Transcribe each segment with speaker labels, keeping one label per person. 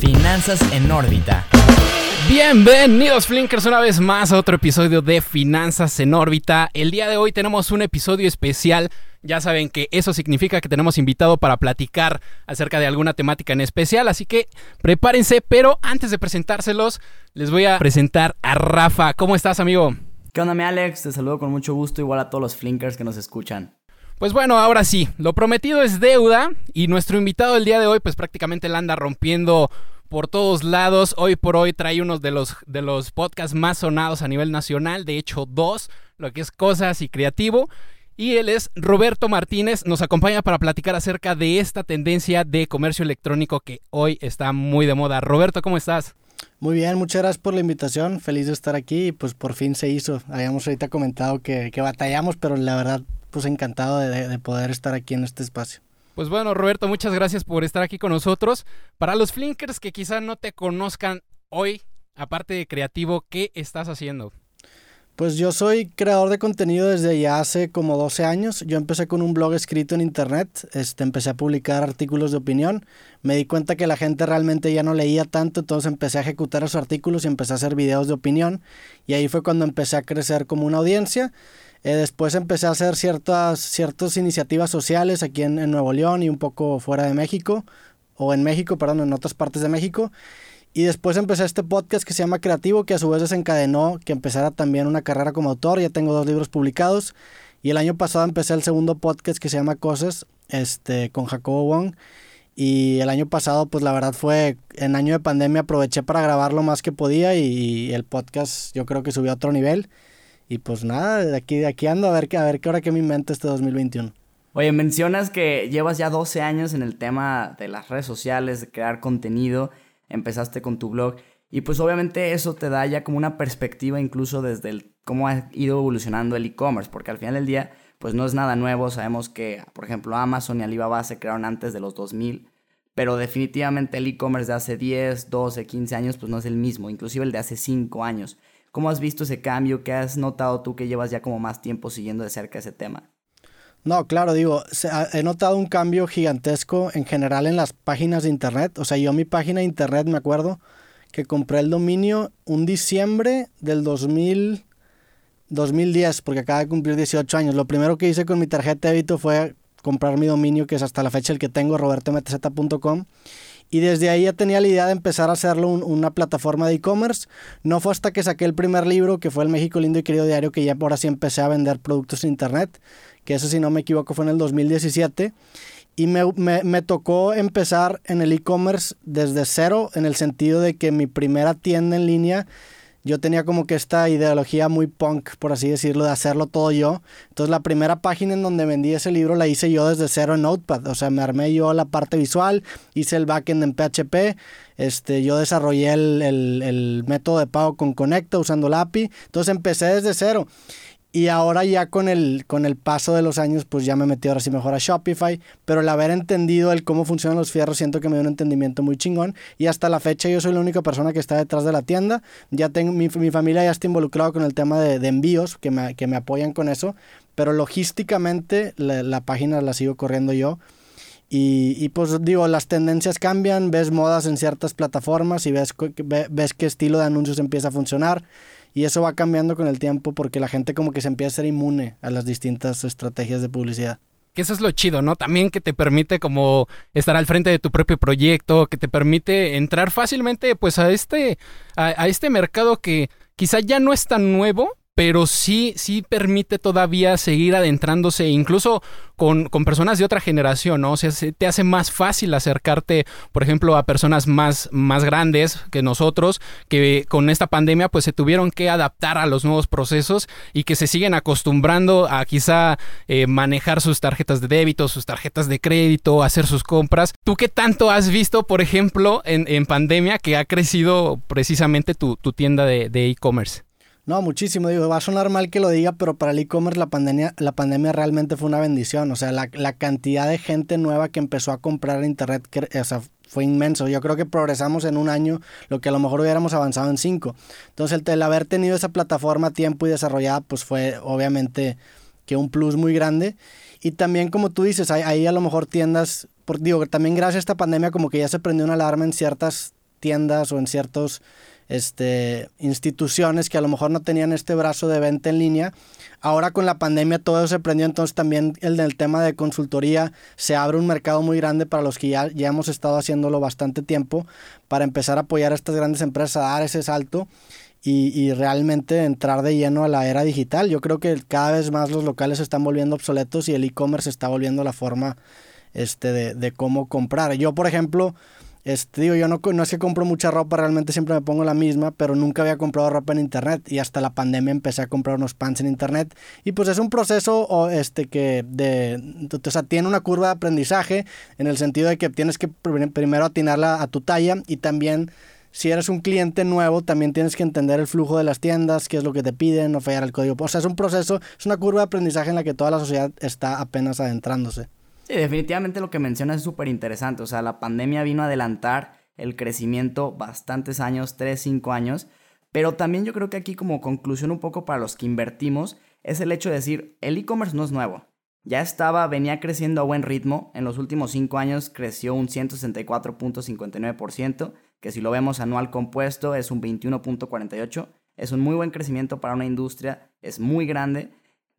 Speaker 1: Finanzas en órbita.
Speaker 2: Bienvenidos Flinkers una vez más a otro episodio de Finanzas en órbita. El día de hoy tenemos un episodio especial. Ya saben que eso significa que tenemos invitado para platicar acerca de alguna temática en especial, así que prepárense, pero antes de presentárselos, les voy a presentar a Rafa. ¿Cómo estás, amigo?
Speaker 3: ¿Qué onda, mi Alex? Te saludo con mucho gusto, igual a todos los Flinkers que nos escuchan.
Speaker 2: Pues bueno, ahora sí, lo prometido es deuda y nuestro invitado el día de hoy pues prácticamente la anda rompiendo por todos lados. Hoy por hoy trae uno de los, de los podcasts más sonados a nivel nacional, de hecho dos, lo que es Cosas y Creativo. Y él es Roberto Martínez, nos acompaña para platicar acerca de esta tendencia de comercio electrónico que hoy está muy de moda. Roberto, ¿cómo estás?
Speaker 4: Muy bien, muchas gracias por la invitación, feliz de estar aquí y pues por fin se hizo. Habíamos ahorita comentado que, que batallamos, pero la verdad pues encantado de, poder estar aquí en este espacio.
Speaker 2: Pues bueno, Roberto, muchas gracias por estar aquí con nosotros. Para los flinkers que quizás no te conozcan hoy, aparte de creativo, ¿qué estás haciendo?
Speaker 4: Pues yo soy creador de contenido desde ya hace como 12 años. Yo empecé con un blog escrito en internet, este, empecé a publicar artículos de opinión. Me di cuenta que la gente realmente ya no leía tanto, entonces empecé a ejecutar esos artículos y empecé a hacer videos de opinión. Y ahí fue cuando empecé a crecer como una audiencia. Eh, después empecé a hacer ciertas, ciertas iniciativas sociales aquí en, en, Nuevo León y un poco fuera de México, o en México, perdón, en otras partes de México. Y después empecé este podcast que se llama Creativo, que a su vez desencadenó que empezara también una carrera como autor. Ya tengo dos libros publicados. Y el año pasado empecé el segundo podcast que se llama Cosas, este, con Jacobo Wong. Y el año pasado, pues la verdad fue, en año de pandemia aproveché para grabar lo más que podía y el podcast yo creo que subió a otro nivel. Y pues nada, de aquí, de aquí ando a ver, a ver qué hora que me invento este 2021.
Speaker 3: Oye, mencionas que llevas ya 12 años en el tema de las redes sociales, de crear contenido, empezaste con tu blog y pues obviamente eso te da ya como una perspectiva incluso desde el, cómo ha ido evolucionando el e-commerce, porque al final del día pues no es nada nuevo, sabemos que por ejemplo Amazon y Alibaba se crearon antes de los 2000, pero definitivamente el e-commerce de hace 10, 12, 15 años pues no es el mismo, inclusive el de hace 5 años. ¿Cómo has visto ese cambio? ¿Qué has notado tú que llevas ya como más tiempo siguiendo de cerca ese tema?
Speaker 4: No, claro, digo, he notado un cambio gigantesco en general en las páginas de internet. O sea, yo mi página de internet me acuerdo que compré el dominio un diciembre del 2000, 2010, porque acaba de cumplir 18 años. Lo primero que hice con mi tarjeta de débito fue comprar mi dominio, que es hasta la fecha el que tengo, robertomtz.com. Y desde ahí ya tenía la idea de empezar a hacerlo una plataforma de e-commerce. No fue hasta que saqué el primer libro, que fue El México Lindo y Querido Diario, que ya por así empecé a vender productos en internet, que eso si no me equivoco fue en el 2017. Y me, me, me tocó empezar en el e-commerce desde cero, en el sentido de que mi primera tienda en línea yo tenía como que esta ideología muy punk, por así decirlo, de hacerlo todo yo. Entonces la primera página en donde vendí ese libro la hice yo desde cero en Notepad. O sea, me armé yo la parte visual, hice el backend en PHP, este, yo desarrollé el, el, el método de pago con Conecta usando la API. Entonces empecé desde cero. Y ahora ya con el, con el paso de los años, pues ya me metí ahora sí mejor a Shopify, pero el haber entendido el cómo funcionan los fierros, siento que me dio un entendimiento muy chingón. Y hasta la fecha yo soy la única persona que está detrás de la tienda. Ya tengo, mi, mi familia ya está involucrado con el tema de, de envíos, que me, que me, apoyan con eso, pero logísticamente la, la página la sigo corriendo yo. Y, y, pues digo, las tendencias cambian, ves modas en ciertas plataformas y ves, ves qué estilo de anuncios empieza a funcionar. Y eso va cambiando con el tiempo porque la gente como que se empieza a ser inmune a las distintas estrategias de publicidad.
Speaker 2: Que eso es lo chido, ¿no? También que te permite como estar al frente de tu propio proyecto, que te permite entrar fácilmente pues a este, a, a este mercado que quizá ya no es tan nuevo, pero sí, sí permite todavía seguir adentrándose, incluso con, con, personas de otra generación, ¿no? O sea, te hace más fácil acercarte, por ejemplo, a personas más, más grandes que nosotros, que con esta pandemia pues se tuvieron que adaptar a los nuevos procesos y que se siguen acostumbrando a quizá eh, manejar sus tarjetas de débito, sus tarjetas de crédito, hacer sus compras. ¿Tú qué tanto has visto, por ejemplo, en, en pandemia que ha crecido precisamente tu, tu tienda de e-commerce?
Speaker 4: No, muchísimo. Digo, va a sonar mal que lo diga, pero para el e-commerce la pandemia, la pandemia realmente fue una bendición. O sea, la, la, cantidad de gente nueva que empezó a comprar internet o sea, fue inmenso. Yo creo que progresamos en un año lo que a lo mejor hubiéramos avanzado en cinco. Entonces, el, el haber tenido esa plataforma a tiempo y desarrollada, pues fue obviamente que un plus muy grande. Y también, como tú dices, ahí a lo mejor tiendas, por, digo, también gracias a esta pandemia como que ya se prendió una alarma en ciertas tiendas o en ciertos este, instituciones que a lo mejor no tenían este brazo de venta en línea. Ahora con la pandemia todo eso se prendió, entonces también el del tema de consultoría se abre un mercado muy grande para los que ya, ya hemos estado haciéndolo bastante tiempo para empezar a apoyar a estas grandes empresas a dar ese salto. Y, y, realmente entrar de lleno a la era digital. Yo creo que cada vez más los locales se están volviendo obsoletos y el e-commerce está volviendo la forma este, de, de, cómo comprar. Yo, por ejemplo, este, digo, yo no, no es que compro mucha ropa, realmente siempre me pongo la misma, pero nunca había comprado ropa en internet y hasta la pandemia empecé a comprar unos pants en internet y pues es un proceso este, que de, o sea, tiene una curva de aprendizaje en el sentido de que tienes que primero atinarla a tu talla y también si eres un cliente nuevo, también tienes que entender el flujo de las tiendas, qué es lo que te piden, no fallar el código. O sea, es un proceso, es una curva de aprendizaje en la que toda la sociedad está apenas adentrándose.
Speaker 3: Sí, definitivamente lo que mencionas es súper interesante. O sea, la pandemia vino a adelantar el crecimiento bastantes años, 3, 5 años. Pero también yo creo que aquí como conclusión un poco para los que invertimos es el hecho de decir, el e-commerce no es nuevo. Ya estaba, venía creciendo a buen ritmo. En los últimos 5 años creció un 164.59%, que si lo vemos anual compuesto es un 21.48%. Es un muy buen crecimiento para una industria, es muy grande.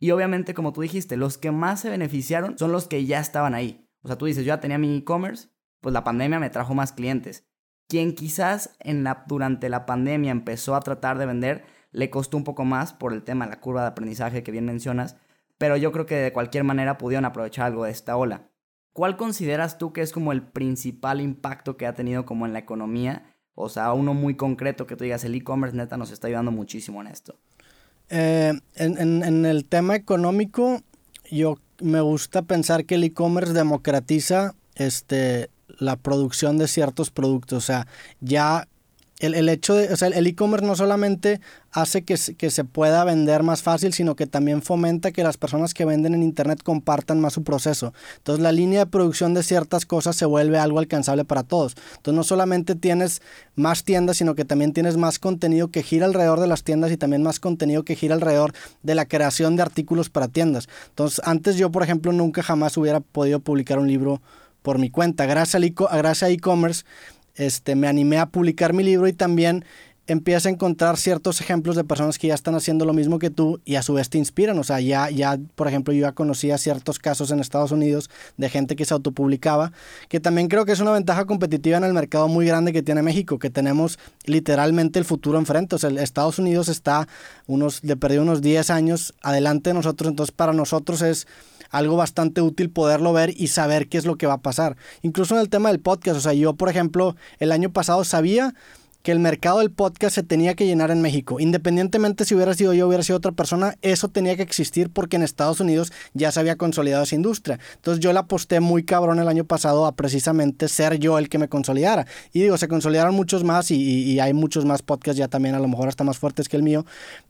Speaker 3: Y obviamente, como tú dijiste, los que más se beneficiaron son los que ya estaban ahí. O sea, tú dices, yo ya tenía mi e-commerce, pues la pandemia me trajo más clientes. Quien quizás durante la pandemia empezó a tratar de vender, le costó un poco más por el tema de la curva de aprendizaje que bien mencionas, pero yo creo que de cualquier manera pudieron aprovechar algo de esta ola. ¿Cuál consideras tú que es como el principal impacto que ha tenido como en la economía? O sea, uno muy concreto que tú digas, el e-commerce neta nos está ayudando muchísimo en esto.
Speaker 4: Eh, en, en, el tema económico, yo me gusta pensar que el e-commerce democratiza este, la producción de ciertos productos. O sea, ya el, el hecho de, o sea, el e-commerce no solamente hace que, que, se pueda vender más fácil, sino que también fomenta que las personas que venden en Internet compartan más su proceso. Entonces la línea de producción de ciertas cosas se vuelve algo alcanzable para todos. Entonces no solamente tienes más tiendas, sino que también tienes más contenido que gira alrededor de las tiendas y también más contenido que gira alrededor de la creación de artículos para tiendas. Entonces antes yo, por ejemplo, nunca jamás hubiera podido publicar un libro por mi cuenta. Gracias a e-commerce este, me animé a publicar mi libro y también empiezas a encontrar ciertos ejemplos de personas que ya están haciendo lo mismo que tú y a su vez te inspiran. O sea, ya, ya, por ejemplo, yo ya conocía ciertos casos en Estados Unidos de gente que se autopublicaba, que también creo que es una ventaja competitiva en el mercado muy grande que tiene México, que tenemos literalmente el futuro enfrente. O sea, Estados Unidos está unos, le perdió unos 10 años adelante de nosotros, entonces para nosotros es algo bastante útil poderlo ver y saber qué es lo que va a pasar. Incluso en el tema del podcast, o sea, yo por ejemplo el año pasado sabía que el mercado del podcast se tenía que llenar en México. Independientemente si hubiera sido yo o hubiera sido otra persona, eso tenía que existir porque en Estados Unidos ya se había consolidado esa industria. Entonces yo la aposté muy cabrón el año pasado a precisamente ser yo el que me consolidara. Y digo, se consolidaron muchos más y, y hay muchos más podcasts ya también, a lo mejor hasta más fuertes que el mío.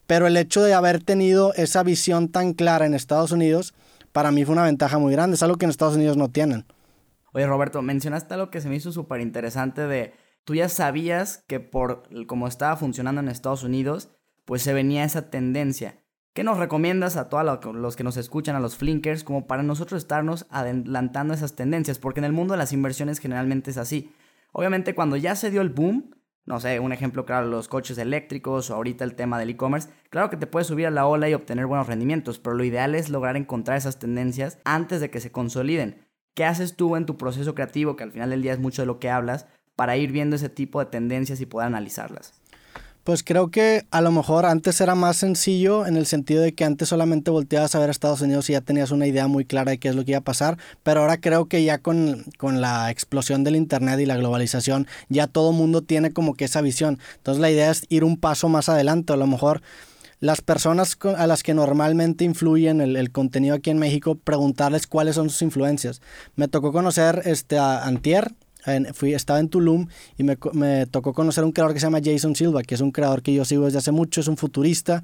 Speaker 4: Pero el hecho de haber tenido esa visión tan clara en Estados Unidos, para mí fue una ventaja muy grande. Es algo que en Estados Unidos no tienen.
Speaker 3: Oye, Roberto, mencionaste algo que se me hizo súper interesante de... Tú ya sabías que por cómo estaba funcionando en Estados Unidos, pues se venía esa tendencia. ¿Qué nos recomiendas a todos los que nos escuchan, a los flinkers, como para nosotros estarnos adelantando esas tendencias? Porque en el mundo de las inversiones generalmente es así. Obviamente cuando ya se dio el boom, no sé, un ejemplo claro, los coches eléctricos o ahorita el tema del e-commerce, claro que te puedes subir a la ola y obtener buenos rendimientos, pero lo ideal es lograr encontrar esas tendencias antes de que se consoliden. ¿Qué haces tú en tu proceso creativo, que al final del día es mucho de lo que hablas, para ir viendo ese tipo de tendencias y poder analizarlas?
Speaker 4: Pues creo que a lo mejor antes era más sencillo en el sentido de que antes solamente volteabas a ver Estados Unidos y ya tenías una idea muy clara de qué es lo que iba a pasar, pero ahora creo que ya con, con la explosión del Internet y la globalización ya todo mundo tiene como que esa visión. Entonces la idea es ir un paso más adelante, a lo mejor las personas a las que normalmente influyen el, el, contenido aquí en México, preguntarles cuáles son sus influencias. Me tocó conocer este, a Antier, fui, estaba en Tulum y me, me, tocó conocer un creador que se llama Jason Silva, que es un creador que yo sigo desde hace mucho, es un futurista.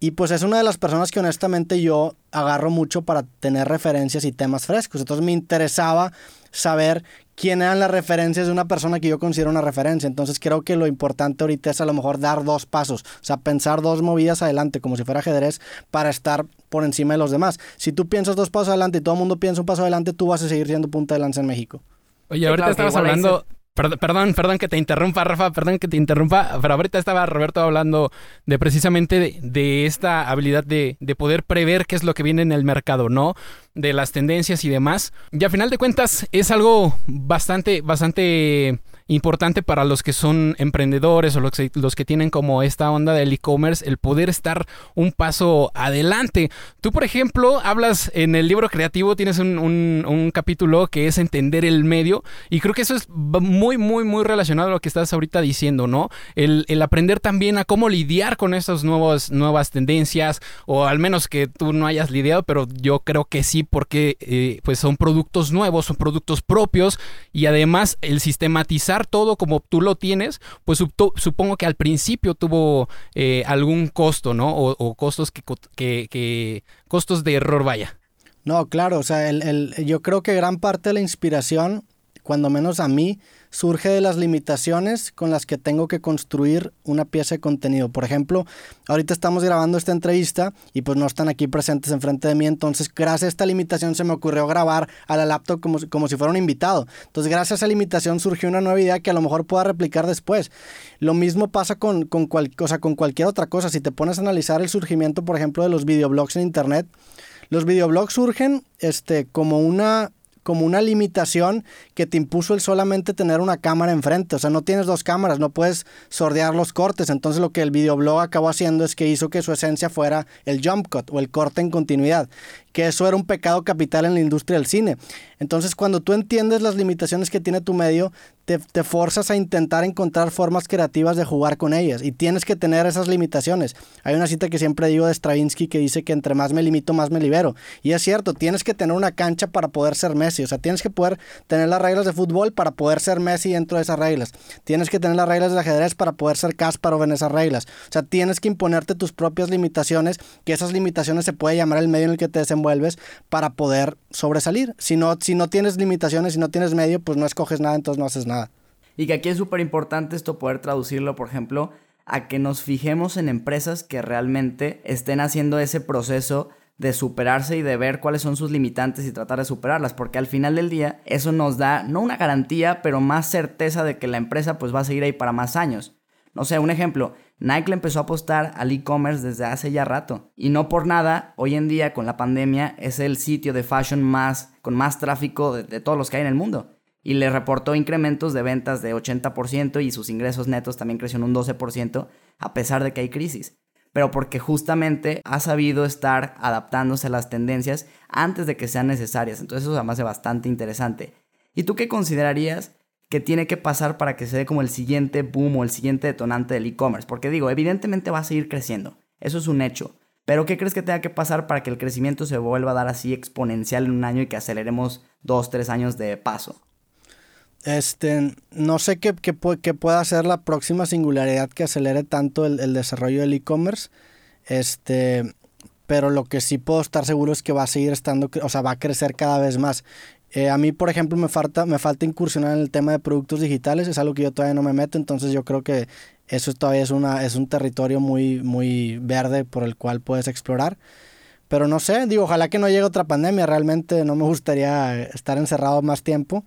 Speaker 4: Y pues es una de las personas que honestamente yo agarro mucho para tener referencias y temas frescos. Entonces me interesaba saber quién eran las referencias de una persona que yo considero una referencia. Entonces creo que lo importante ahorita es a lo mejor dar dos pasos, o sea, pensar dos movidas adelante como si fuera ajedrez para estar por encima de los demás. Si tú piensas dos pasos adelante y todo el mundo piensa un paso adelante, tú vas a seguir siendo punta de lanza en México.
Speaker 2: Oye, ahorita estabas hablando, Perdón, perdón, que te interrumpa, Rafa, perdón que te interrumpa, pero ahorita estaba Roberto hablando de precisamente de, esta habilidad de, de, poder prever qué es lo que viene en el mercado, ¿no? De las tendencias y demás. Y a final de cuentas es algo bastante, bastante importante para los que son emprendedores o los que, los que tienen como esta onda del e-commerce, el poder estar un paso adelante. Tú, por ejemplo, hablas en el libro creativo, tienes un, un, capítulo que es entender el medio y creo que eso es muy, muy, muy relacionado a lo que estás ahorita diciendo, ¿no? El, el aprender también a cómo lidiar con estas nuevas, nuevas tendencias o al menos que tú no hayas lidiado, pero yo creo que sí porque eh, pues son productos nuevos, son productos propios y además el sistematizar todo como tú lo tienes, pues supongo que al principio tuvo eh, algún costo, ¿no? O, costos que, que, costos de error, vaya.
Speaker 4: No, claro, o sea, el, yo creo que gran parte de la inspiración, cuando menos a mí, surge de las limitaciones con las que tengo que construir una pieza de contenido. Por ejemplo, ahorita estamos grabando esta entrevista y pues no están aquí presentes enfrente de mí, entonces gracias a esta limitación se me ocurrió grabar a la laptop como, como si fuera un invitado. Entonces gracias a esa limitación surgió una nueva idea que a lo mejor pueda replicar después. Lo mismo pasa con, con, cual, con cualquier otra cosa. Si te pones a analizar el surgimiento, por ejemplo, de los videoblogs en Internet, los videoblogs surgen este, como una como una limitación que te impuso el solamente tener una cámara enfrente. O sea, no tienes dos cámaras, no puedes sordear los cortes. Entonces lo que el videoblog acabó haciendo es que hizo que su esencia fuera el jump cut o el corte en continuidad que eso era un pecado capital en la industria del cine. Entonces, cuando tú entiendes las limitaciones que tiene tu medio, te, te, forzas a intentar encontrar formas creativas de jugar con ellas y tienes que tener esas limitaciones. Hay una cita que siempre digo de Stravinsky que dice que entre más me limito, más me libero. Y es cierto, tienes que tener una cancha para poder ser Messi, o sea, tienes que poder tener las reglas de fútbol para poder ser Messi dentro de esas reglas. Tienes que tener las reglas del ajedrez para poder ser Kasparov en esas reglas. O sea, tienes que imponerte tus propias limitaciones, que esas limitaciones se puede llamar el medio en el que te desenvuelves vuelves para poder sobresalir. Si no, si no tienes limitaciones, si no tienes medio, pues no escoges nada, entonces no haces nada.
Speaker 3: Y que aquí es súper importante esto poder traducirlo, por ejemplo, a que nos fijemos en empresas que realmente estén haciendo ese proceso de superarse y de ver cuáles son sus limitantes y tratar de superarlas, porque al final del día eso nos da no una garantía, pero más certeza de que la empresa pues va a seguir ahí para más años. No sé, un ejemplo, Nike le empezó a apostar al e-commerce desde hace ya rato. Y no por nada, hoy en día con la pandemia es el sitio de fashion más, con más tráfico de, todos los que hay en el mundo. Y le reportó incrementos de ventas de 80% y sus ingresos netos también crecieron un 12% a pesar de que hay crisis. Pero porque justamente ha sabido estar adaptándose a las tendencias antes de que sean necesarias. Entonces eso además es bastante interesante. ¿Y tú qué considerarías que tiene que pasar para que se dé como el siguiente boom o el siguiente detonante del e-commerce. Porque digo, evidentemente va a seguir creciendo. Eso es un hecho. Pero ¿qué crees que tenga que pasar para que el crecimiento se vuelva a dar así exponencial en un año y que aceleremos dos, tres años de paso?
Speaker 4: Este, no sé qué, pueda ser la próxima singularidad que acelere tanto el, el desarrollo del e-commerce. Este, pero lo que sí puedo estar seguro es que va a seguir estando, o sea, va a crecer cada vez más. Eh, a mí, por ejemplo, me falta, me falta incursionar en el tema de productos digitales, es algo que yo todavía no me meto, entonces yo creo que eso todavía es, una, es un territorio muy, muy verde por el cual puedes explorar. Pero no sé, digo, ojalá que no llegue otra pandemia, realmente no me gustaría estar encerrado más tiempo,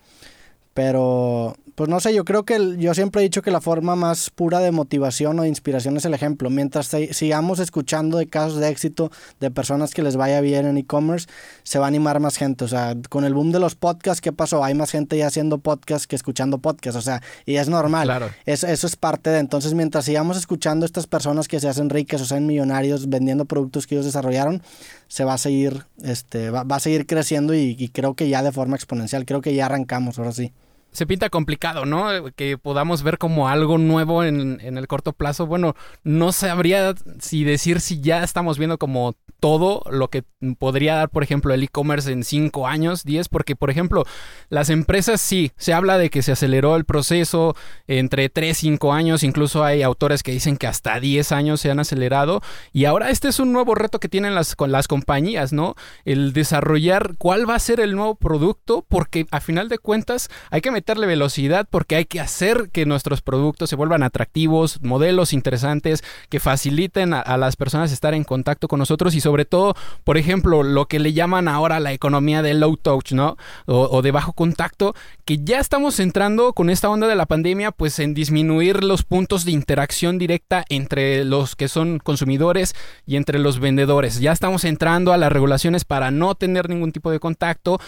Speaker 4: pero pues no sé, yo creo que yo siempre he dicho que la forma más pura de motivación o de inspiración es el ejemplo. Mientras sigamos escuchando de casos de éxito de personas que les vaya bien en e-commerce, se va a animar más gente. O sea, con el boom de los podcasts, ¿qué pasó? Hay más gente ya haciendo podcasts que escuchando podcasts. O sea, y es normal.
Speaker 2: Claro.
Speaker 4: eso es parte de. Entonces, mientras sigamos escuchando a estas personas que se hacen ricas o sean millonarios vendiendo productos que ellos desarrollaron, se va a seguir, este, va, a seguir creciendo y, y creo que ya de forma exponencial. Creo que ya arrancamos, ahora sí
Speaker 2: se pinta complicado, ¿no? Que podamos ver como algo nuevo en, en, el corto plazo. Bueno, no sabría si decir si ya estamos viendo como todo lo que podría dar, por ejemplo, el e-commerce en 5 años, 10, porque, por ejemplo, las empresas sí, se habla de que se aceleró el proceso entre 3, 5 años, incluso hay autores que dicen que hasta 10 años se han acelerado, y ahora este es un nuevo reto que tienen las, con las compañías, ¿no? El desarrollar cuál va a ser el nuevo producto, porque a final de cuentas hay que meterle velocidad, porque hay que hacer que nuestros productos se vuelvan atractivos, modelos interesantes, que faciliten a, a las personas estar en contacto con nosotros y sobre sobre todo, por ejemplo, lo que le llaman ahora la economía de low touch, ¿no? O, de bajo contacto, que ya estamos entrando con esta onda de la pandemia, pues en disminuir los puntos de interacción directa entre los que son consumidores y entre los vendedores. Ya estamos entrando a las regulaciones para no tener ningún tipo de contacto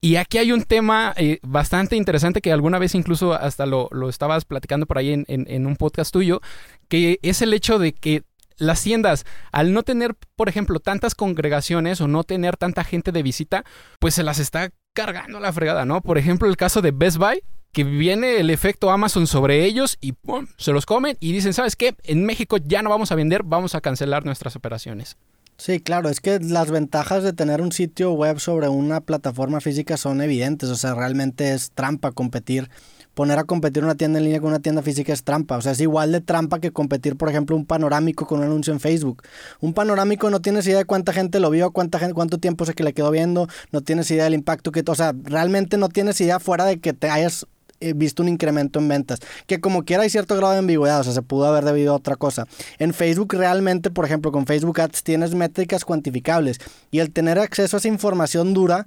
Speaker 2: y aquí hay un tema eh, bastante interesante que alguna vez incluso hasta lo, lo estabas platicando por ahí en, en, un podcast tuyo, que es el hecho de que las tiendas, al no tener, por ejemplo, tantas congregaciones o no tener tanta gente de visita, pues se las está cargando la fregada, ¿no? Por ejemplo, el caso de Best Buy, que viene el efecto Amazon sobre ellos y ¡pum! se los comen y dicen, ¿sabes qué? En México ya no vamos a vender, vamos a cancelar nuestras operaciones.
Speaker 4: Sí, claro, es que las ventajas de tener un sitio web sobre una plataforma física son evidentes, o sea, realmente es trampa competir. Poner a competir una tienda en línea con una tienda física es trampa, o sea, es igual de trampa que competir, por ejemplo, un panorámico con un anuncio en Facebook. Un panorámico no tienes idea de cuánta gente lo vio, cuánta gente, cuánto tiempo se que le quedó viendo, no tienes idea del impacto que, o sea, realmente no tienes idea fuera de que te hayas visto un incremento en ventas. Que como quiera hay cierto grado de ambigüedad, o sea, se pudo haber debido a otra cosa. En Facebook realmente, por ejemplo, con Facebook Ads tienes métricas cuantificables y el tener acceso a esa información dura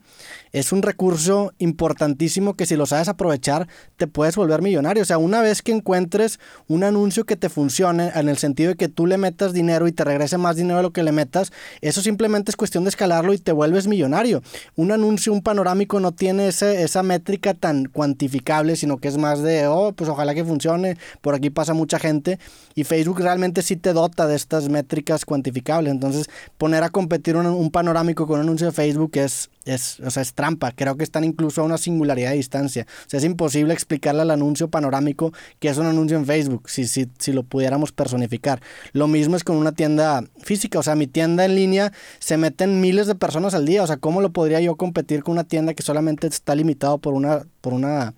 Speaker 4: es un recurso importantísimo que si lo sabes aprovechar te puedes volver millonario. O sea, una vez que encuentres un anuncio que te funcione en el sentido de que tú le metas dinero y te regrese más dinero de lo que le metas, eso simplemente es cuestión de escalarlo y te vuelves millonario. Un anuncio, un panorámico no tiene ese, esa métrica tan cuantificable, sino que es más de, oh, pues ojalá que funcione, por aquí pasa mucha gente y Facebook realmente sí te dota de estas métricas cuantificables. Entonces, poner a competir un, un panorámico con un anuncio de Facebook es, es, o sea, es trampa. Creo que están incluso a una singularidad de distancia. O sea, es imposible explicarle al anuncio panorámico que es un anuncio en Facebook, si, si, si lo pudiéramos personificar. Lo mismo es con una tienda física. O sea, mi tienda en línea se meten miles de personas al día. O sea, ¿cómo lo podría yo competir con una tienda que solamente está limitado por una, por una,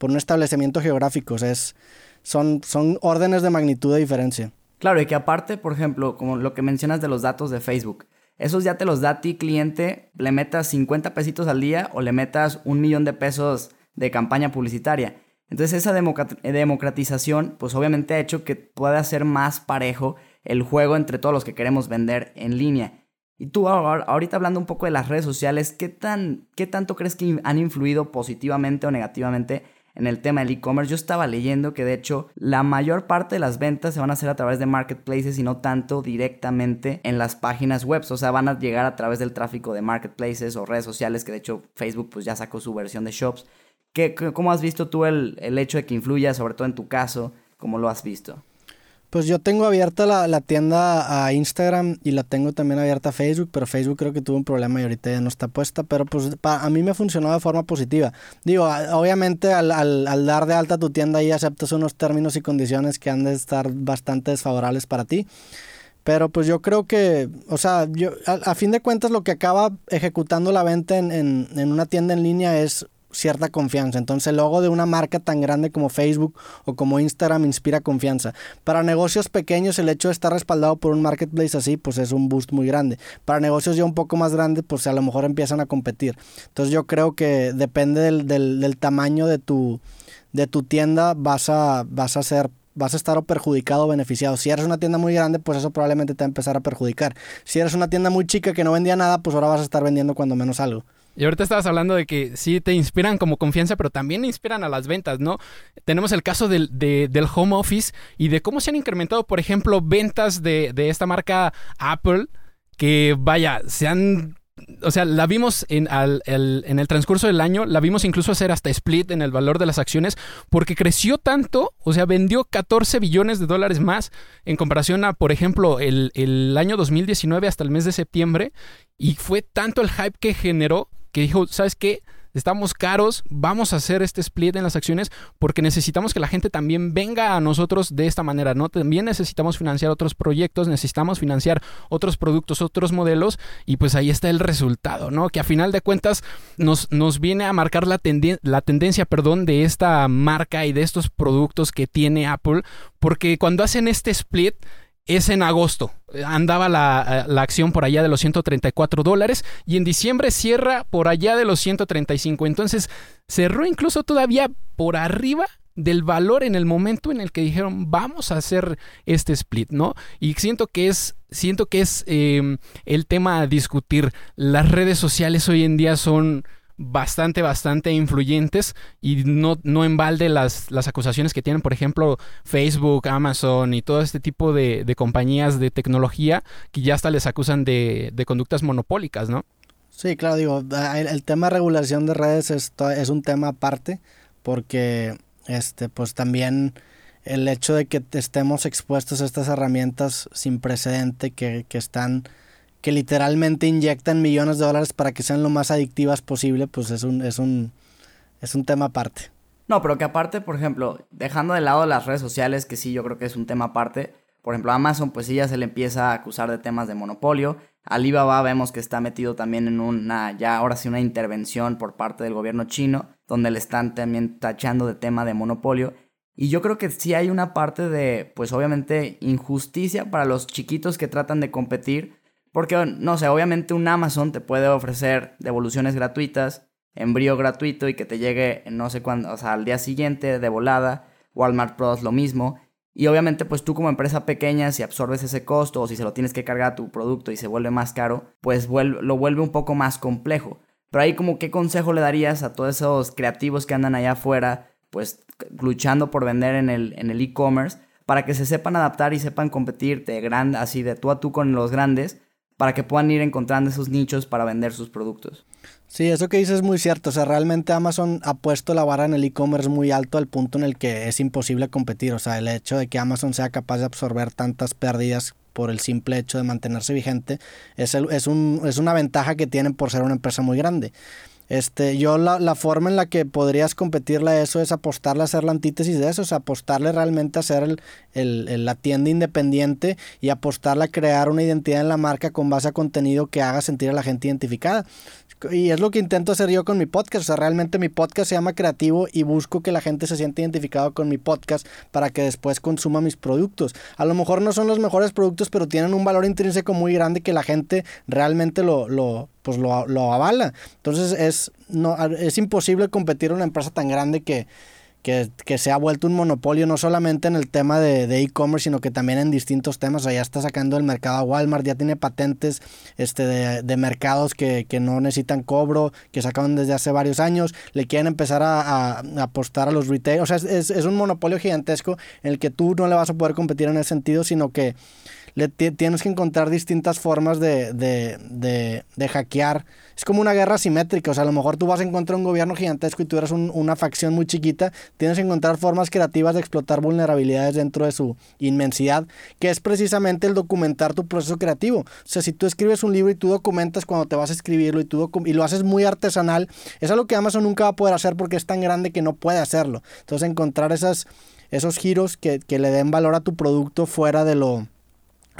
Speaker 4: por un establecimiento geográfico? O sea, es, son, son órdenes de magnitud de diferencia.
Speaker 3: Claro, y que aparte, por ejemplo, como lo que mencionas de los datos de Facebook, esos ya te los da a ti cliente, le metas 50 pesitos al día o le metas un millón de pesos de campaña publicitaria. Entonces esa democratización pues obviamente ha hecho que pueda ser más parejo el juego entre todos los que queremos vender en línea. Y tú ahorita hablando un poco de las redes sociales, ¿qué, tan, qué tanto crees que han influido positivamente o negativamente en el tema del e-commerce, yo estaba leyendo que de hecho la mayor parte de las ventas se van a hacer a través de marketplaces y no tanto directamente en las páginas web. O sea, van a llegar a través del tráfico de marketplaces o redes sociales, que de hecho Facebook pues ya sacó su versión de shops. ¿Qué, ¿Cómo has visto tú el, el hecho de que influya, sobre todo en tu caso? ¿Cómo lo has visto?
Speaker 4: Pues yo tengo abierta la, la, tienda a Instagram y la tengo también abierta a Facebook, pero Facebook creo que tuvo un problema y ahorita ya no está puesta, pero pues a mí me funcionó de forma positiva. Digo, obviamente al, al, al, dar de alta tu tienda ahí aceptas unos términos y condiciones que han de estar bastante desfavorables para ti. Pero pues yo creo que, o sea, yo, a, a fin de cuentas lo que acaba ejecutando la venta en, en, en una tienda en línea es cierta confianza. Entonces el logo de una marca tan grande como Facebook o como Instagram inspira confianza. Para negocios pequeños el hecho de estar respaldado por un marketplace así pues es un boost muy grande. Para negocios ya un poco más grandes pues a lo mejor empiezan a competir. Entonces yo creo que depende del, del, tamaño de tu, de tu tienda vas a, vas a ser vas a estar o perjudicado o beneficiado. Si eres una tienda muy grande, pues eso probablemente te va a empezar a perjudicar. Si eres una tienda muy chica que no vendía nada, pues ahora vas a estar vendiendo cuando menos algo.
Speaker 2: Y ahorita estabas hablando de que sí te inspiran como confianza, pero también inspiran a las ventas, ¿no? Tenemos el caso del, de, del home office y de cómo se han incrementado, por ejemplo, ventas de, de esta marca Apple, que vaya, se han o sea, la vimos en, al, el, en, el, transcurso del año, la vimos incluso hacer hasta split en el valor de las acciones, porque creció tanto, o sea, vendió 14 billones de dólares más en comparación a, por ejemplo, el, el año 2019 hasta el mes de septiembre, y fue tanto el hype que generó que dijo, ¿sabes qué? Estamos caros, vamos a hacer este split en las acciones porque necesitamos que la gente también venga a nosotros de esta manera, ¿no? También necesitamos financiar otros proyectos, necesitamos financiar otros productos, otros modelos y pues ahí está el resultado, ¿no? Que a final de cuentas nos, nos viene a marcar la, tenden la tendencia, perdón, de esta marca y de estos productos que tiene Apple porque cuando hacen este split es en agosto. Andaba la, la, acción por allá de los 134 dólares y en diciembre cierra por allá de los 135. Entonces cerró incluso todavía por arriba del valor en el momento en el que dijeron vamos a hacer este split, ¿no? Y siento que es, siento que es em, el tema a discutir. Las redes sociales hoy en día son bastante, bastante influyentes y no, no en balde las, las acusaciones que tienen, por ejemplo, Facebook, Amazon y todo este tipo de, compañías de tecnología que ya hasta les acusan de, de conductas monopólicas, ¿no?
Speaker 4: Sí, claro, digo, el, tema de regulación de redes es, es un tema aparte porque este pues también el hecho de que estemos expuestos a estas herramientas sin precedente que, que están que literalmente inyectan millones de dólares para que sean lo más adictivas posible, pues es un, es un, es un tema aparte.
Speaker 3: No, pero que aparte, por ejemplo, dejando de lado las redes sociales, que sí yo creo que es un tema aparte, por ejemplo, Amazon, pues sí ya se le empieza a acusar de temas de monopolio. Alibaba vemos que está metido también en una, ya ahora sí, una intervención por parte del gobierno chino, donde le están también tachando de tema de monopolio. Y yo creo que sí hay una parte de, pues obviamente, injusticia para los chiquitos que tratan de competir, porque, no sé, obviamente un Amazon te puede ofrecer devoluciones gratuitas, envío gratuito y que te llegue no sé cuándo, o sea, al día siguiente de volada. Walmart Plus lo mismo. Y obviamente, pues tú como empresa pequeña, si absorbes ese costo o si se lo tienes que cargar a tu producto y se vuelve más caro, pues lo vuelve un poco más complejo. Pero ahí como qué consejo le darías a todos esos creativos que andan allá afuera, pues luchando por vender en el en el e-commerce, para que se sepan adaptar y sepan competir de grande, así de tú a tú con los grandes, para que puedan ir encontrando esos nichos para vender sus productos.
Speaker 4: Sí, eso que dices es muy cierto. O sea, realmente Amazon ha puesto la vara en el e-commerce muy alto al punto en el que es imposible competir. O sea, el hecho de que Amazon sea capaz de absorber tantas pérdidas por el simple hecho de mantenerse vigente es, es, un, es una ventaja que tienen por ser una empresa muy grande. Este, yo la, la, forma en la que podrías competirle a eso es apostarle a hacer la antítesis de eso, o sea, apostarle realmente a ser el, el, la tienda independiente y apostarle a crear una identidad en la marca con base a contenido que haga sentir a la gente identificada. Y es lo que intento hacer yo con mi podcast. O sea, realmente mi podcast se llama Creativo y busco que la gente se sienta identificado con mi podcast para que después consuma mis productos. A lo mejor no son los mejores productos, pero tienen un valor intrínseco muy grande que la gente realmente lo, lo pues lo, lo avala. Entonces es, no, es imposible competir una empresa tan grande que que, se ha vuelto un monopolio no solamente en el tema de e-commerce, sino que también en distintos temas. O sea, ya está sacando el mercado a Walmart, ya tiene patentes este, de, mercados que, no necesitan cobro, que sacaron desde hace varios años. Le quieren empezar a, apostar a los retail. O sea, es, es, un monopolio gigantesco en el que tú no le vas a poder competir en ese sentido, sino que le tienes que encontrar distintas formas de, de, de, de, hackear. Es como una guerra simétrica, o sea, a lo mejor tú vas a encontrar un gobierno gigantesco y tú eres una facción muy chiquita, tienes que encontrar formas creativas de explotar vulnerabilidades dentro de su inmensidad, que es precisamente el documentar tu proceso creativo. O sea, si tú escribes un libro y tú documentas cuando te vas a escribirlo y, tú y lo haces muy artesanal, es algo que Amazon nunca va a poder hacer porque es tan grande que no puede hacerlo. Entonces, encontrar esas, esos giros que, que le den valor a tu producto fuera de lo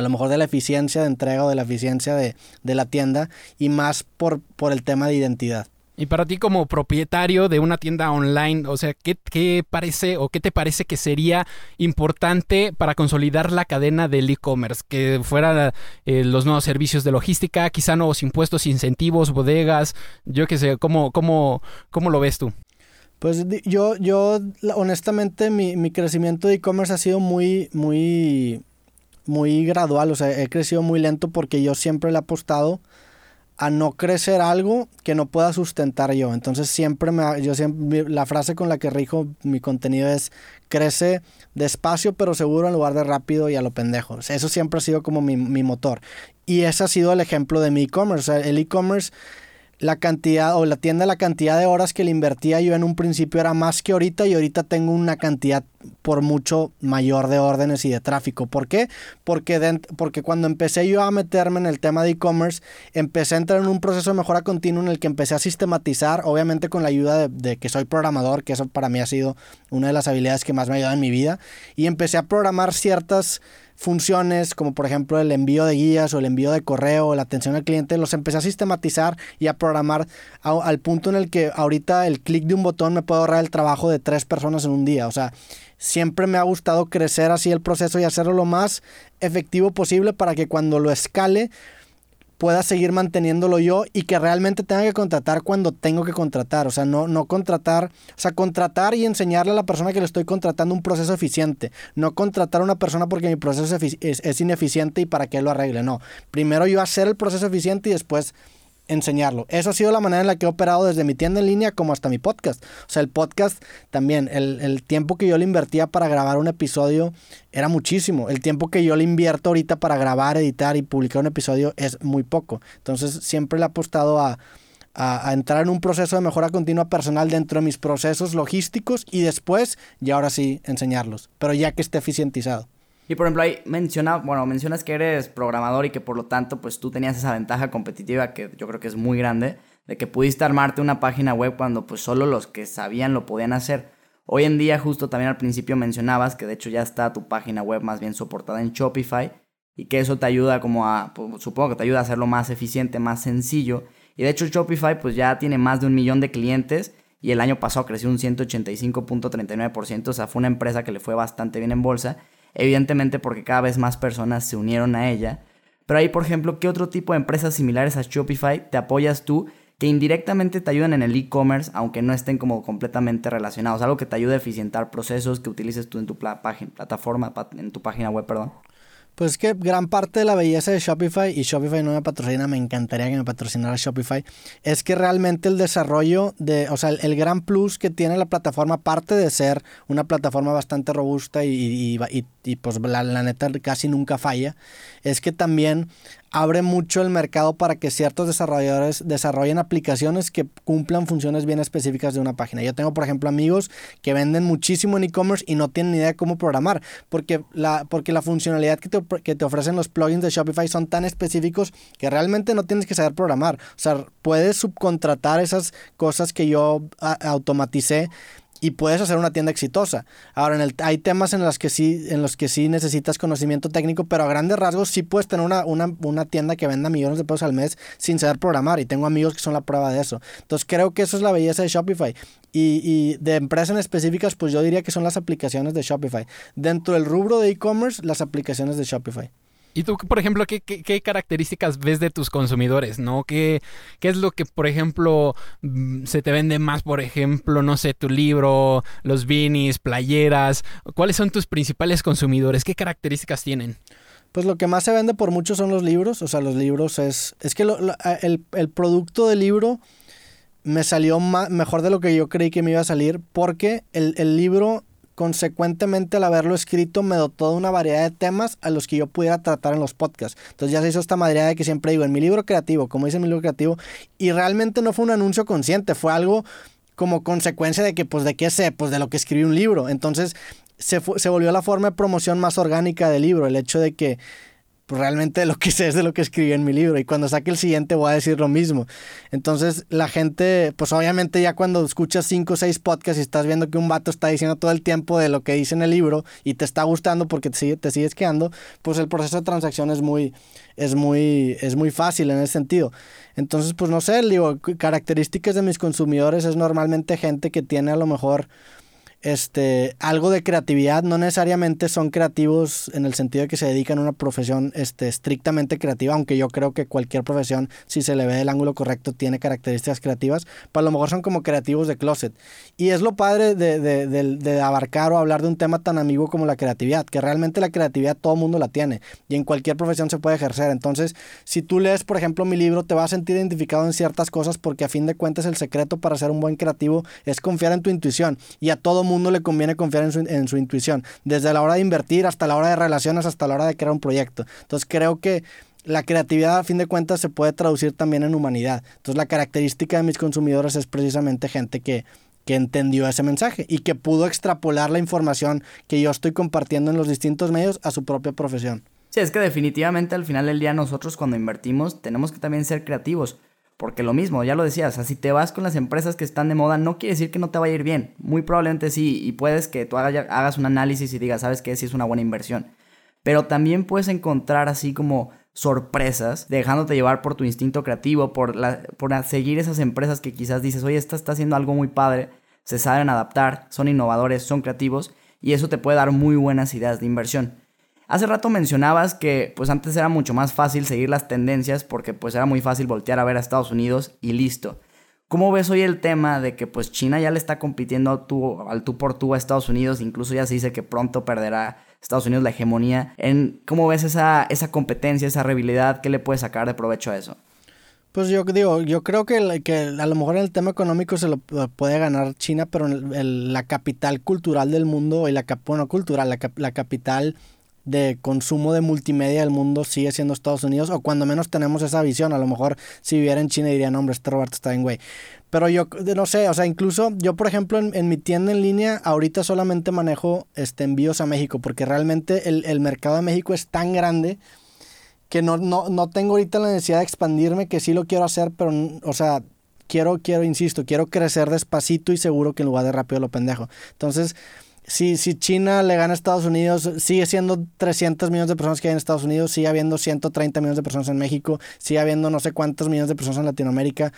Speaker 4: a lo mejor de la eficiencia de entrega o de la eficiencia de, la tienda y más por, por el tema de identidad.
Speaker 2: Y para ti como propietario de una tienda online, o sea, ¿qué, ¿qué, parece o qué te parece que sería importante para consolidar la cadena del e-commerce? Que fueran eh, los nuevos servicios de logística, quizá nuevos impuestos, incentivos, bodegas, yo qué sé, ¿cómo, cómo, cómo lo ves tú?
Speaker 4: Pues yo, yo honestamente, mi, mi crecimiento de e-commerce ha sido muy, muy muy gradual, o sea, he crecido muy lento porque yo siempre le he apostado a no crecer algo que no pueda sustentar yo. Entonces siempre me, yo siempre, la frase con la que rijo mi contenido es crece despacio pero seguro en lugar de rápido y a lo pendejo. eso siempre ha sido como mi, mi motor. Y ese ha sido el ejemplo de mi e-commerce. O sea, el e-commerce la cantidad o la tienda la cantidad de horas que le invertía yo en un principio era más que ahorita y ahorita tengo una cantidad por mucho mayor de órdenes y de tráfico. ¿Por qué? Porque, porque cuando empecé yo a meterme en el tema de e-commerce, empecé a entrar en un proceso de mejora continua en el que empecé a sistematizar, obviamente con la ayuda de, de que soy programador, que eso para mí ha sido una de las habilidades que más me ha ayudado en mi vida, y empecé a programar ciertas funciones como por ejemplo el envío de guías o el envío de correo la atención al cliente, los empecé a sistematizar y a programar al punto en el que ahorita el clic de un botón me puede ahorrar el trabajo de tres personas en un día. O sea, siempre me ha gustado crecer así el proceso y hacerlo lo más efectivo posible para que cuando lo escale pueda seguir manteniéndolo yo y que realmente tenga que contratar cuando tengo que contratar. O sea, no, no contratar, o sea, contratar y enseñarle a la persona que le estoy contratando un proceso eficiente. No contratar a una persona porque mi proceso es, es ineficiente y para que lo arregle. No. Primero yo hacer el proceso eficiente y después enseñarlo. Eso ha sido la manera en la que he operado desde mi tienda en línea como hasta mi podcast. O sea, el podcast también, el, tiempo que yo le invertía para grabar un episodio era muchísimo. El tiempo que yo le invierto ahorita para grabar, editar y publicar un episodio es muy poco. Entonces siempre le he apostado a, a, entrar en un proceso de mejora continua personal dentro de mis procesos logísticos y después, y ahora sí, enseñarlos. Pero ya que esté eficientizado.
Speaker 3: Y por ejemplo, ahí menciona, bueno, mencionas que eres programador y que por lo tanto, pues tú tenías esa ventaja competitiva que yo creo que es muy grande, de que pudiste armarte una página web cuando pues solo los que sabían lo podían hacer. Hoy en día, justo también al principio mencionabas que de hecho ya está tu página web más bien soportada en Shopify y que eso te ayuda como a, pues, supongo que te ayuda a hacerlo más eficiente, más sencillo. Y de hecho Shopify pues ya tiene más de un millón de clientes y el año pasado creció un 185.39%, o sea, fue una empresa que le fue bastante bien en bolsa evidentemente porque cada vez más personas se unieron a ella. Pero ahí, por ejemplo, ¿qué otro tipo de empresas similares a Shopify te apoyas tú que indirectamente te ayudan en el e-commerce, aunque no estén como completamente relacionados? Algo que te ayude a eficientar procesos que utilices tú en tu plataforma, en tu página web, perdón.
Speaker 4: Pues que gran parte de la belleza de Shopify, y Shopify no me patrocina, me encantaría que me patrocinara Shopify, es que realmente el desarrollo de, o sea, el, gran plus que tiene la plataforma, aparte de ser una plataforma bastante robusta y, y, pues la, la, neta casi nunca falla, es que también abre mucho el mercado para que ciertos desarrolladores desarrollen aplicaciones que cumplan funciones bien específicas de una página. Yo tengo, por ejemplo, amigos que venden muchísimo en e-commerce y no tienen ni idea de cómo programar, porque la, porque la funcionalidad que te, que te ofrecen los plugins de Shopify son tan específicos que realmente no tienes que saber programar. O sea, puedes subcontratar esas cosas que yo automaticé y puedes hacer una tienda exitosa. Ahora, en el, hay temas en los, que sí, en los que sí necesitas conocimiento técnico, pero a grandes rasgos sí puedes tener una, una, una, tienda que venda millones de pesos al mes sin saber programar. Y tengo amigos que son la prueba de eso. Entonces creo que eso es la belleza de Shopify. Y, y de empresas en específicas, pues yo diría que son las aplicaciones de Shopify. Dentro del rubro de e-commerce, las aplicaciones de Shopify.
Speaker 2: ¿Y tú, por ejemplo, qué, características ves de tus consumidores, no? ¿Qué, ¿Qué, es lo que, por ejemplo, mm, se te vende más, por ejemplo, no sé, tu libro, los beanies, playeras? ¿Cuáles son tus principales consumidores? ¿Qué características tienen?
Speaker 4: Pues lo que más se vende por mucho son los libros. O sea, los libros es... Es que el, el, producto del libro me salió mejor de lo que yo creí que me iba a salir porque el, el libro Consecuentemente, al haberlo escrito, me dotó de una variedad de temas a los que yo pudiera tratar en los podcasts. Entonces ya se hizo esta madre de que siempre digo, en mi libro creativo, como dice mi libro creativo, y realmente no fue un anuncio consciente, fue algo como consecuencia de que, pues, ¿de qué sé? Pues de lo que escribí un libro. Entonces se, se volvió la forma de promoción más orgánica del libro, el hecho de que pues realmente lo que sé es de lo que escribí en mi libro y cuando saque el siguiente voy a decir lo mismo. Entonces la gente, pues obviamente ya cuando escuchas cinco o seis podcasts y estás viendo que un vato está diciendo todo el tiempo de lo que dice en el libro y te está gustando porque te, sigue, te sigues quedando, pues el proceso de transacción es muy, es muy, es muy fácil en ese sentido. Entonces, pues no sé, digo, características de mis consumidores es normalmente gente que tiene a lo mejor este, algo de creatividad, no necesariamente son creativos en el sentido de que se dedican a una profesión este, estrictamente creativa, aunque yo creo que cualquier profesión, si se le ve el ángulo correcto, tiene características creativas, pero a lo mejor son como creativos de closet. Y es lo padre de, de, de, abarcar o hablar de un tema tan amigo como la creatividad, que realmente la creatividad todo mundo la tiene y en cualquier profesión se puede ejercer. Entonces, si tú lees, por ejemplo, mi libro, te vas a sentir identificado en ciertas cosas porque a fin de cuentas el secreto para ser un buen creativo es confiar en tu intuición y a todo mundo le conviene confiar en su, en su intuición, desde la hora de invertir hasta la hora de relaciones, hasta la hora de crear un proyecto. Entonces creo que la creatividad a fin de cuentas se puede traducir también en humanidad. Entonces la característica de mis consumidores es precisamente gente que, que entendió ese mensaje y que pudo extrapolar la información que yo estoy compartiendo en los distintos medios a su propia profesión.
Speaker 3: Sí, es que definitivamente al final del día nosotros cuando invertimos tenemos que también ser creativos. Porque lo mismo, ya lo decías, o si te vas con las empresas que están de moda, no quiere decir que no te vaya a ir bien. Muy probablemente sí, y puedes que tú hagas un análisis y digas, ¿sabes qué? Si es una buena inversión. Pero también puedes encontrar así como sorpresas, dejándote llevar por tu instinto creativo, por, por seguir esas empresas que quizás dices, oye, esta está haciendo algo muy padre, se saben adaptar, son innovadores, son creativos, y eso te puede dar muy buenas ideas de inversión. Hace rato mencionabas que pues antes era mucho más fácil seguir las tendencias porque pues era muy fácil voltear a ver a Estados Unidos y listo. ¿Cómo ves hoy el tema de que pues China ya le está compitiendo al tú por tú a Estados Unidos? Incluso ya se dice que pronto perderá Estados Unidos la hegemonía. En, ¿Cómo ves esa, esa competencia, esa rivalidad? ¿Qué le puede sacar de provecho a eso?
Speaker 4: Pues yo digo, yo creo que, que a lo mejor en el tema económico se lo puede ganar China, pero en la capital cultural del mundo, y la, bueno, cultural, la capital de consumo de multimedia del mundo sigue siendo Estados Unidos, o cuando menos tenemos esa visión. A lo mejor si viviera en China dirían, hombre, este Roberto está bien, güey. Pero yo no sé, o sea, incluso yo, por ejemplo, en, mi tienda en línea, ahorita solamente manejo este, envíos a México, porque realmente el, el mercado de México es tan grande que no, no, no tengo ahorita la necesidad de expandirme, que sí lo quiero hacer, pero, o sea, quiero, quiero, insisto, quiero crecer despacito y seguro que en lugar de rápido lo pendejo. Entonces, si, si China le gana a Estados Unidos, sigue siendo 300 millones de personas que hay en Estados Unidos, sigue habiendo 130 millones de personas en México, sigue habiendo no sé cuántos millones de personas en Latinoamérica.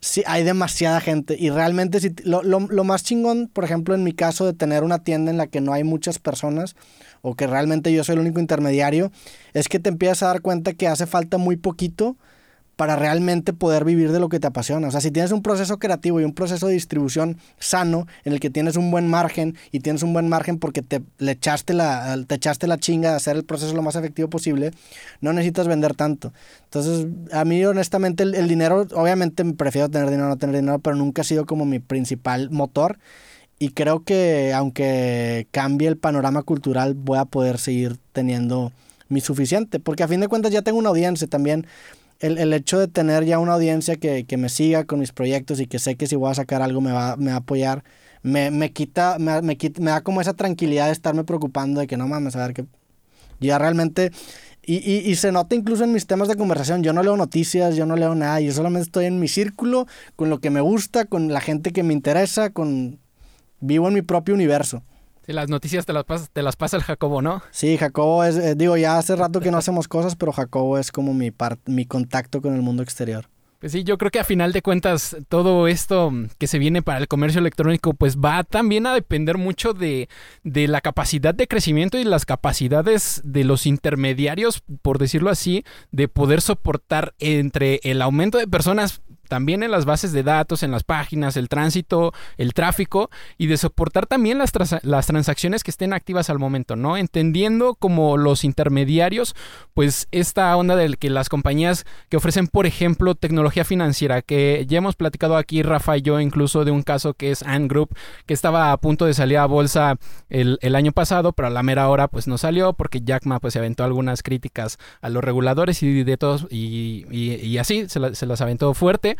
Speaker 4: Sí, hay demasiada gente. Y realmente, si, lo, lo, lo, más chingón, por ejemplo, en mi caso, de tener una tienda en la que no hay muchas personas, o que realmente yo soy el único intermediario, es que te empiezas a dar cuenta que hace falta muy poquito para realmente poder vivir de lo que te apasiona. O sea, si tienes un proceso creativo y un proceso de distribución sano en el que tienes un buen margen y tienes un buen margen porque te le echaste la te echaste la chinga de hacer el proceso lo más efectivo posible, no necesitas vender tanto. Entonces, a mí honestamente el, dinero, obviamente prefiero tener dinero no tener dinero, pero nunca ha sido como mi principal motor. Y creo que aunque cambie el panorama cultural, voy a poder seguir teniendo mi suficiente. Porque a fin de cuentas ya tengo una audiencia también el, el, hecho de tener ya una audiencia que, que, me siga con mis proyectos y que sé que si voy a sacar algo me va, me va a apoyar, me, me quita, me, me, me, da como esa tranquilidad de estarme preocupando de que no mames, a ver que ya realmente... Y, y, y, se nota incluso en mis temas de conversación, yo no leo noticias, yo no leo nada, yo solamente estoy en mi círculo, con lo que me gusta, con la gente que me interesa, con... Vivo en mi propio universo.
Speaker 2: Sí, las noticias te las, pasa, te las pasa el Jacobo, ¿no?
Speaker 4: Sí, Jacobo es, eh, digo, ya hace rato que no hacemos cosas, pero Jacobo es como mi, mi contacto con el mundo exterior.
Speaker 2: Pues sí, yo creo que a final de cuentas todo esto que se viene para el comercio electrónico pues va también a depender mucho de, de, la capacidad de crecimiento y las capacidades de los intermediarios, por decirlo así, de poder soportar entre el aumento de personas también en las bases de datos, en las páginas, el tránsito, el tráfico y de soportar también las, las transacciones que estén activas al momento, ¿no? Entendiendo como los intermediarios, pues esta onda de que las compañías que ofrecen, por ejemplo, tecnología financiera, que ya hemos platicado aquí, Rafa y yo, incluso de un caso que es Ant Group, que estaba a punto de salir a bolsa el, el año pasado, pero a la mera hora pues no salió porque Jack Ma pues se aventó algunas críticas a los reguladores y de todos y, y, y así se, se las aventó fuerte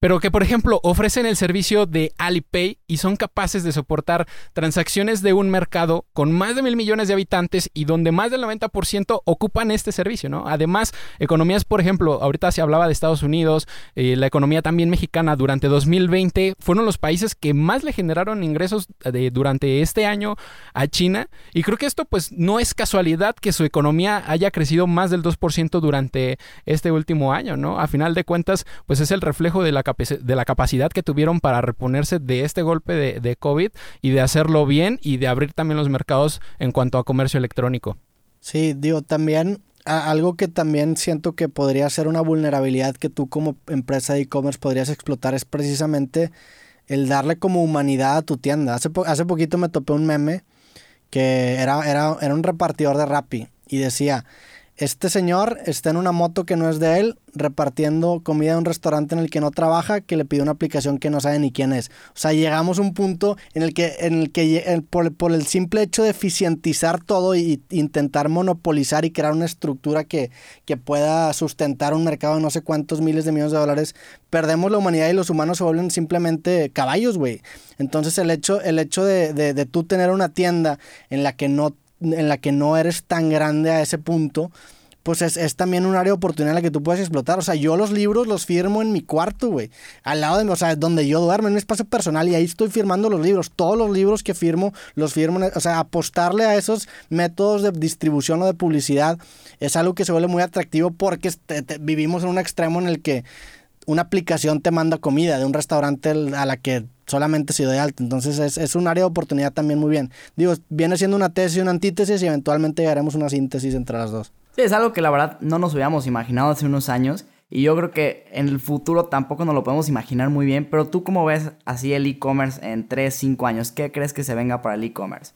Speaker 2: pero que por ejemplo ofrecen el servicio de Alipay y son capaces de soportar transacciones de un mercado con más de mil millones de habitantes y donde más del 90% ocupan este servicio, ¿no? Además, economías, por ejemplo, ahorita se hablaba de Estados Unidos, eh, la economía también mexicana durante 2020 fueron los países que más le generaron ingresos de, durante este año a China y creo que esto pues no es casualidad que su economía haya crecido más del 2% durante este último año, ¿no? A final de cuentas, pues es el reflejo de la de la capacidad que tuvieron para reponerse de este golpe de, COVID y de hacerlo bien y de abrir también los mercados en cuanto a comercio electrónico.
Speaker 4: Sí, digo, también algo que también siento que podría ser una vulnerabilidad que tú como empresa de e-commerce podrías explotar es precisamente el darle como humanidad a tu tienda. Hace, hace poquito me topé un meme que era, era, era un repartidor de Rappi y decía, este señor está en una moto que no es de él, repartiendo comida en un restaurante en el que no trabaja, que le pide una aplicación que no sabe ni quién es. O sea, llegamos a un punto en el que, en el que por, el simple hecho de eficientizar todo e intentar monopolizar y crear una estructura que, que pueda sustentar un mercado de no sé cuántos miles de millones de dólares, perdemos la humanidad y los humanos se vuelven simplemente caballos, güey. Entonces el hecho, el hecho de, de, de tú tener una tienda en la que no en la que no eres tan grande a ese punto, pues es, también un área de oportunidad en la que tú puedes explotar. O sea, yo los libros los firmo en mi cuarto, güey. Al lado de, o sea, donde yo duermo, en un espacio personal, y ahí estoy firmando los libros. Todos los libros que firmo, los firmo. o sea, apostarle a esos métodos de distribución o de publicidad es algo que se vuelve muy atractivo porque vivimos en un extremo en el que una aplicación te manda comida de un restaurante a la que solamente si doy alta. Entonces es, es, un área de oportunidad también muy bien. Digo, viene siendo una tesis y una antítesis y eventualmente haremos una síntesis entre las dos.
Speaker 3: Sí, es algo que la verdad no nos hubiéramos imaginado hace unos años y yo creo que en el futuro tampoco nos lo podemos imaginar muy bien, pero tú cómo ves así el e-commerce en 3, 5 años? ¿Qué crees que se venga para el e-commerce?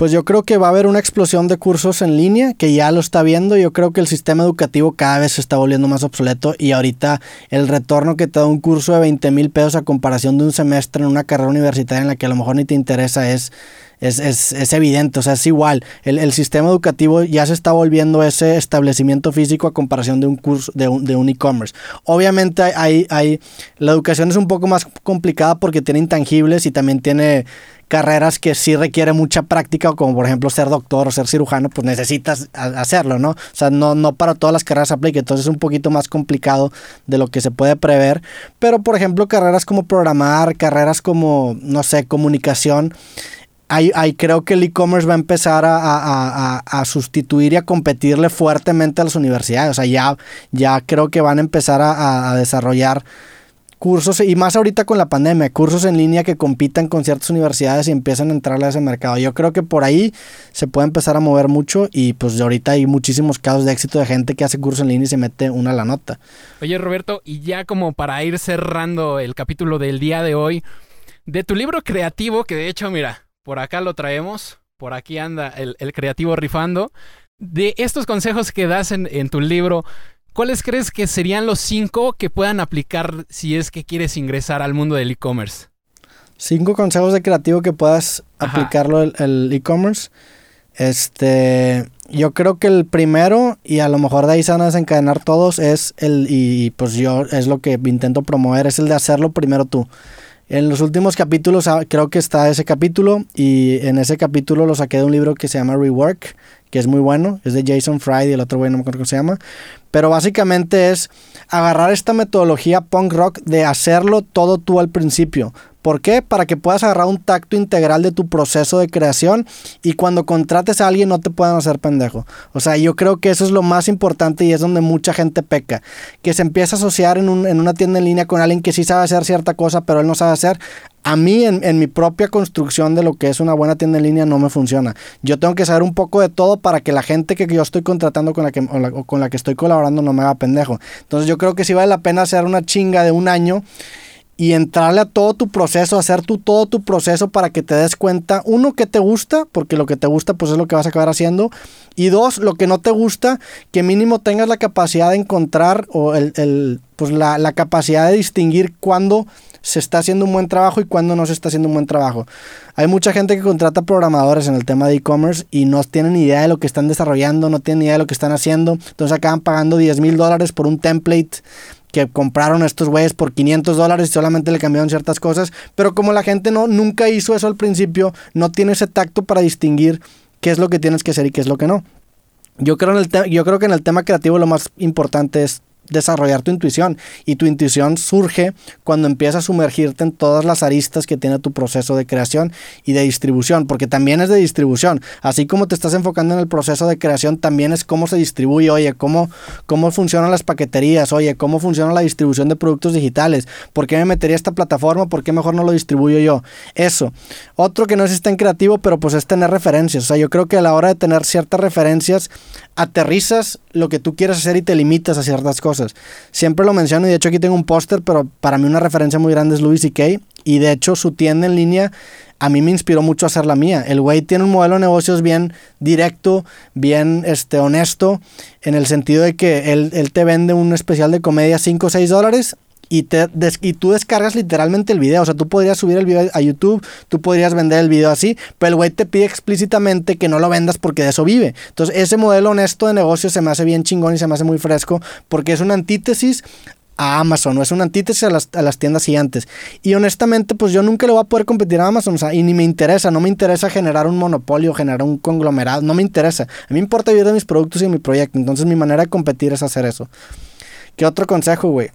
Speaker 4: Pues yo creo que va a haber una explosión de cursos en línea, que ya lo está viendo. Yo creo que el sistema educativo cada vez se está volviendo más obsoleto y ahorita el retorno que te da un curso de 20 mil pesos a comparación de un semestre en una carrera universitaria en la que a lo mejor ni te interesa es, es, es, es evidente, o sea, es igual. El, el, sistema educativo ya se está volviendo ese establecimiento físico a comparación de un curso, de un, de un e-commerce. Obviamente hay, hay, la educación es un poco más complicada porque tiene intangibles y también tiene carreras que sí requiere mucha práctica, como por ejemplo ser doctor o ser cirujano, pues necesitas hacerlo, ¿no? O sea, no, no para todas las carreras aplica, entonces es un poquito más complicado de lo que se puede prever. Pero por ejemplo, carreras como programar, carreras como, no sé, comunicación, Ahí, creo que el e-commerce va a empezar a, a, a, sustituir y a competirle fuertemente a las universidades. O sea, ya, ya creo que van a empezar a, desarrollar cursos, y más ahorita con la pandemia, cursos en línea que compitan con ciertas universidades y empiezan a entrarle a ese mercado. Yo creo que por ahí se puede empezar a mover mucho y pues ahorita hay muchísimos casos de éxito de gente que hace cursos en línea y se mete una a la nota.
Speaker 2: Oye Roberto, y ya como para ir cerrando el capítulo del día de hoy, de tu libro creativo, que de hecho, mira, por acá lo traemos, por aquí anda el, creativo rifando, de estos consejos que das en, en tu libro, ¿Cuáles crees que serían los cinco que puedan aplicar si es que quieres ingresar al mundo del e-commerce?
Speaker 4: Cinco consejos de creativo que puedas aplicarlo el e-commerce. Este, yo creo que el primero, y a lo mejor de ahí se van a desencadenar todos, es el, y pues yo es lo que intento promover, es el de hacerlo primero tú. En los últimos capítulos ah, creo que está ese capítulo y en ese capítulo lo saqué de un libro que se llama Rework, que es muy bueno, es de Jason Friday, el otro güey no me acuerdo cómo se llama, pero básicamente es agarrar esta metodología punk rock de hacerlo todo tú al principio. ¿Por qué? Para que puedas agarrar un tacto integral de tu proceso de creación y cuando contrates a alguien no te puedan hacer pendejo. O sea, yo creo que eso es lo más importante y es donde mucha gente peca. Que se empieza a asociar en, un, en una tienda en línea con alguien que sí sabe hacer cierta cosa, pero él no sabe hacer. A mí, en, en, mi propia construcción de lo que es una buena tienda en línea, no me funciona. Yo tengo que saber un poco de todo para que la gente que yo estoy contratando con la que, con la que estoy colaborando no me haga pendejo. Entonces yo creo que sí vale la pena hacer una chinga de un año y entrarle a todo tu proceso, hacer tú todo tu proceso para que te des cuenta, uno, que te gusta, porque lo que te gusta pues es lo que vas a acabar haciendo, y dos, lo que no te gusta, que mínimo tengas la capacidad de encontrar o el, el pues la, la, capacidad de distinguir cuándo se está haciendo un buen trabajo y cuándo no se está haciendo un buen trabajo. Hay mucha gente que contrata programadores en el tema de e-commerce y no tienen idea de lo que están desarrollando, no tienen idea de lo que están haciendo, entonces acaban pagando 10 mil dólares por un template que compraron estos güeyes por 500 dólares y solamente le cambiaron ciertas cosas, pero como la gente no nunca hizo eso al principio, no tiene ese tacto para distinguir qué es lo que tienes que hacer y qué es lo que no. Yo creo, en el yo creo que en el tema creativo lo más importante es desarrollar tu intuición. Y tu intuición surge cuando empiezas a sumergirte en todas las aristas que tiene tu proceso de creación y de distribución, porque también es de distribución, así como te estás enfocando en el proceso de creación, también es cómo se distribuye, oye, cómo, cómo funcionan las paqueterías, oye, cómo funciona la distribución de productos digitales, por qué me metería esta plataforma, por qué mejor no lo distribuyo yo, eso. Otro que no es tan creativo, pero pues es tener referencias, o sea, yo creo que a la hora de tener ciertas referencias, aterrizas lo que tú quieres hacer y te limitas a ciertas cosas. Siempre lo menciono y de hecho aquí tengo un póster, pero para mí una referencia muy grande es Louis C.K. Y de hecho su tienda en línea a mí me inspiró mucho a hacer la mía. El güey tiene un modelo de negocios bien directo, bien este, honesto, en el sentido de que él, él te vende un especial de comedia 5 o 6 dólares y, te y tú descargas literalmente el video. O sea, tú podrías subir el video a YouTube, tú podrías vender el video así, pero el güey te pide explícitamente que no lo vendas porque de eso vive. Entonces, ese modelo honesto de negocio se me hace bien chingón y se me hace muy fresco porque es una antítesis a Amazon, o es una antítesis a las, a las, tiendas gigantes. Y honestamente, pues yo nunca le voy a poder competir a Amazon, o sea, y ni me interesa, no me interesa generar un monopolio, generar un conglomerado, no me interesa. A mí me importa vivir de mis productos y de mi proyecto, entonces mi manera de competir es hacer eso. ¿Qué otro consejo, güey?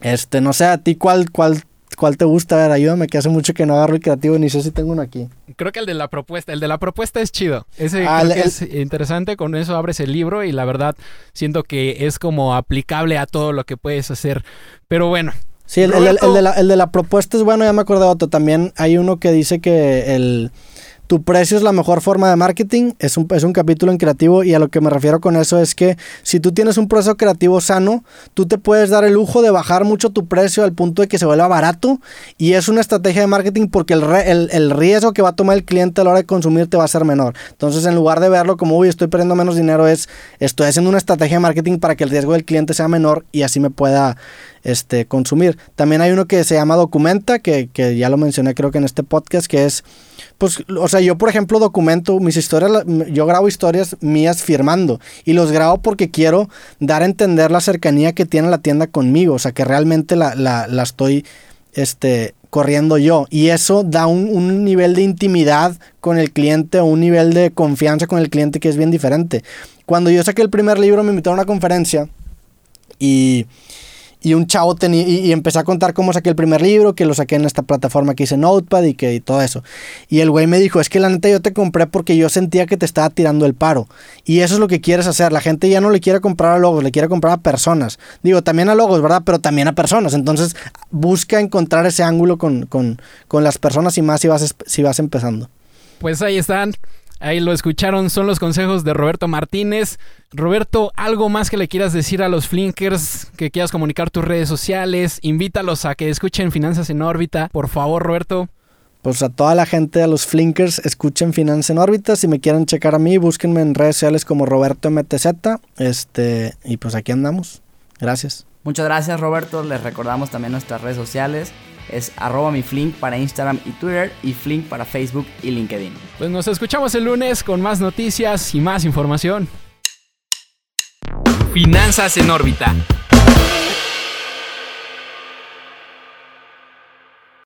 Speaker 4: Este, no sé, a ti cuál, cuál, cuál te gusta, a ver, ayúdame, que hace mucho que no agarro el creativo, ni sé si tengo uno aquí.
Speaker 2: Creo que el de la propuesta, el de la propuesta es chido. Ese ah, es interesante, con eso abres el libro y la verdad siento que es como aplicable a todo lo que puedes hacer. Pero bueno,
Speaker 4: Sí, el, el- el- el de la, el de la propuesta es bueno, ya me acordé de otro. También hay uno que dice que el tu precio es la mejor forma de marketing. Es un, es un capítulo en creativo y a lo que me refiero con eso es que si tú tienes un proceso creativo sano, tú te puedes dar el lujo de bajar mucho tu precio al punto de que se vuelva barato y es una estrategia de marketing porque el, el, el riesgo que va a tomar el cliente a la hora de consumir te va a ser menor. Entonces, en lugar de verlo como, uy, estoy perdiendo menos dinero, es estoy haciendo una estrategia de marketing para que el riesgo del cliente sea menor y así me pueda este, consumir. También hay uno que se llama Documenta, que, que ya lo mencioné creo que en este podcast, que es, pues, o sea, yo por ejemplo documento mis historias, yo grabo historias mías firmando y los grabo porque quiero dar a entender la cercanía que tiene la tienda conmigo, o sea, que realmente la, la, la estoy, este, corriendo yo. Y eso da un, un nivel de intimidad con el cliente o un nivel de confianza con el cliente que es bien diferente. Cuando yo saqué el primer libro me invitaron a una conferencia y, y un chavo tenía, y, y empecé a contar cómo saqué el primer libro, que lo saqué en esta plataforma que hice Notepad y que y todo eso. Y el güey me dijo, es que la neta yo te compré porque yo sentía que te estaba tirando el paro. Y eso es lo que quieres hacer. La gente ya no le quiere comprar a logos, le quiere comprar a personas. Digo, también a logos, ¿verdad? Pero también a personas. Entonces busca encontrar ese ángulo con, con, con las personas y más si vas, si vas empezando.
Speaker 2: Pues ahí están. Ahí lo escucharon, son los consejos de Roberto Martínez. Roberto, ¿algo más que le quieras decir a los flinkers? Que quieras comunicar tus redes sociales. Invítalos a que escuchen Finanzas en órbita. Por favor, Roberto.
Speaker 4: Pues a toda la gente, a los flinkers, escuchen Finanza en órbita. Si me quieren checar a mí, búsquenme en redes sociales como Roberto MTZ. Este, y pues aquí andamos. Gracias.
Speaker 3: Muchas gracias Roberto, les recordamos también nuestras redes sociales. Es arroba mi flink para Instagram y Twitter y flink para Facebook y LinkedIn.
Speaker 2: Pues nos escuchamos el lunes con más noticias y más información. Finanzas en órbita.